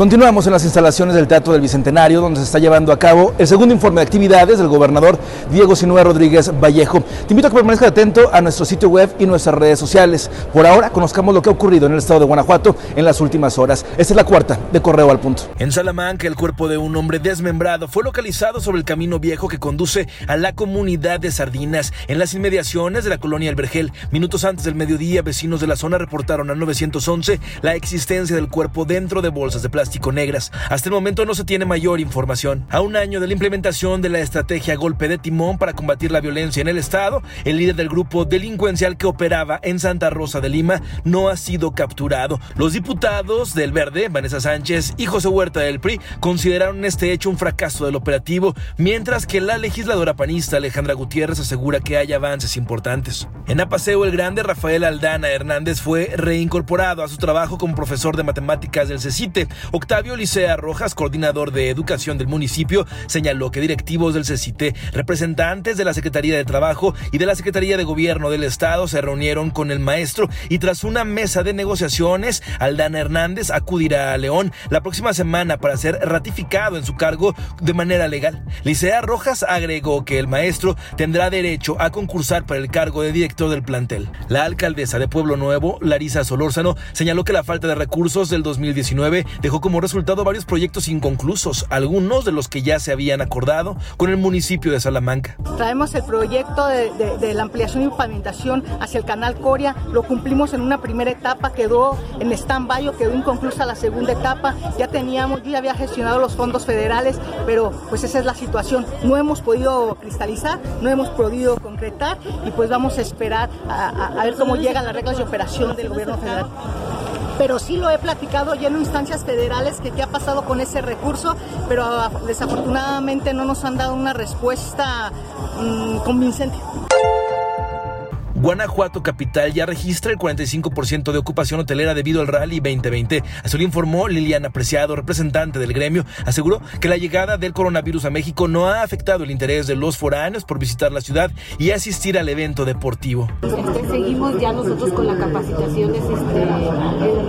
Continuamos en las instalaciones del Teatro del Bicentenario, donde se está llevando a cabo el segundo informe de actividades del gobernador Diego Sinue Rodríguez Vallejo. Te invito a que permanezcas atento a nuestro sitio web y nuestras redes sociales. Por ahora, conozcamos lo que ha ocurrido en el estado de Guanajuato en las últimas horas. Esta es la cuarta de Correo al Punto. En Salamanca, el cuerpo de un hombre desmembrado fue localizado sobre el camino viejo que conduce a la comunidad de Sardinas, en las inmediaciones de la colonia El Vergel. Minutos antes del mediodía, vecinos de la zona reportaron al 911 la existencia del cuerpo dentro de bolsas de plástico negras. Hasta el momento no se tiene mayor información. A un año de la implementación de la estrategia Golpe de Timón para combatir la violencia en el Estado, el líder del grupo delincuencial que operaba en Santa Rosa de Lima no ha sido capturado. Los diputados del Verde, Vanessa Sánchez y José Huerta del PRI, consideraron este hecho un fracaso del operativo, mientras que la legisladora panista Alejandra Gutiérrez asegura que hay avances importantes. En Apaseo el Grande, Rafael Aldana Hernández fue reincorporado a su trabajo como profesor de matemáticas del CECITE. Octavio Licea Rojas, coordinador de educación del municipio, señaló que directivos del CECITE, representantes de la Secretaría de Trabajo y de la Secretaría de Gobierno del Estado se reunieron con el maestro y tras una mesa de negociaciones, Aldana Hernández acudirá a León la próxima semana para ser ratificado en su cargo de manera legal. Licea Rojas agregó que el maestro tendrá derecho a concursar para el cargo de director del plantel. La alcaldesa de Pueblo Nuevo, Larisa Solórzano, señaló que la falta de recursos del 2019 dejó como resultado varios proyectos inconclusos, algunos de los que ya se habían acordado con el municipio de Salamanca. Traemos el proyecto de, la ampliación y pavimentación hacia el canal Coria, lo cumplimos en una primera etapa, quedó en stand-by quedó inconclusa la segunda etapa, ya teníamos, ya había gestionado los fondos federales, pero pues esa es la situación, no hemos podido cristalizar, no hemos podido concretar y pues vamos a esperar a ver cómo llegan las reglas de operación del gobierno federal pero sí lo he platicado ya en instancias federales que qué ha pasado con ese recurso, pero ah, desafortunadamente no nos han dado una respuesta mm, convincente. Guanajuato Capital ya registra el 45% de ocupación hotelera debido al Rally 2020. Así lo informó Liliana Preciado, representante del gremio. Aseguró que la llegada del coronavirus a México no ha afectado el interés de los foráneos por visitar la ciudad y asistir al evento deportivo. Este, seguimos ya nosotros con las capacitaciones este,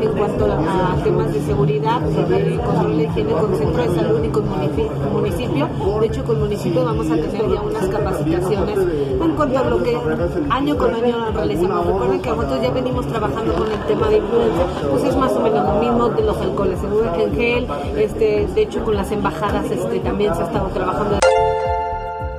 en, cuanto a, temas de seguridad, de control de higiene con centro de salud y con municipio. De hecho, con municipio vamos a tener ya unas capacitaciones en cuanto a lo que año con año Recuerden que nosotros ya venimos trabajando con el tema de influencia, pues es más o menos lo mismo de los alcoholes, en gel, este, de hecho con las embajadas este, también se ha estado trabajando.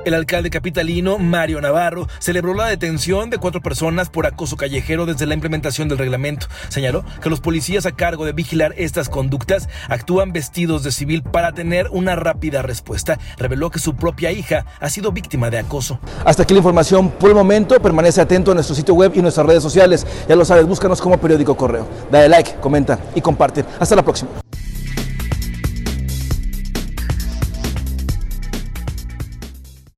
El alcalde capitalino, Mario Navarro, celebró la detención de cuatro personas por acoso callejero desde la implementación del reglamento. Señaló que los policías a cargo de vigilar estas conductas actúan vestidos de civil para tener una rápida respuesta. Reveló que su propia hija ha sido víctima de acoso. Hasta aquí la información por el momento. Permanece atento a nuestro sitio web y nuestras redes sociales. Ya lo sabes, búscanos como periódico correo. Dale like, comenta y comparte. Hasta la próxima.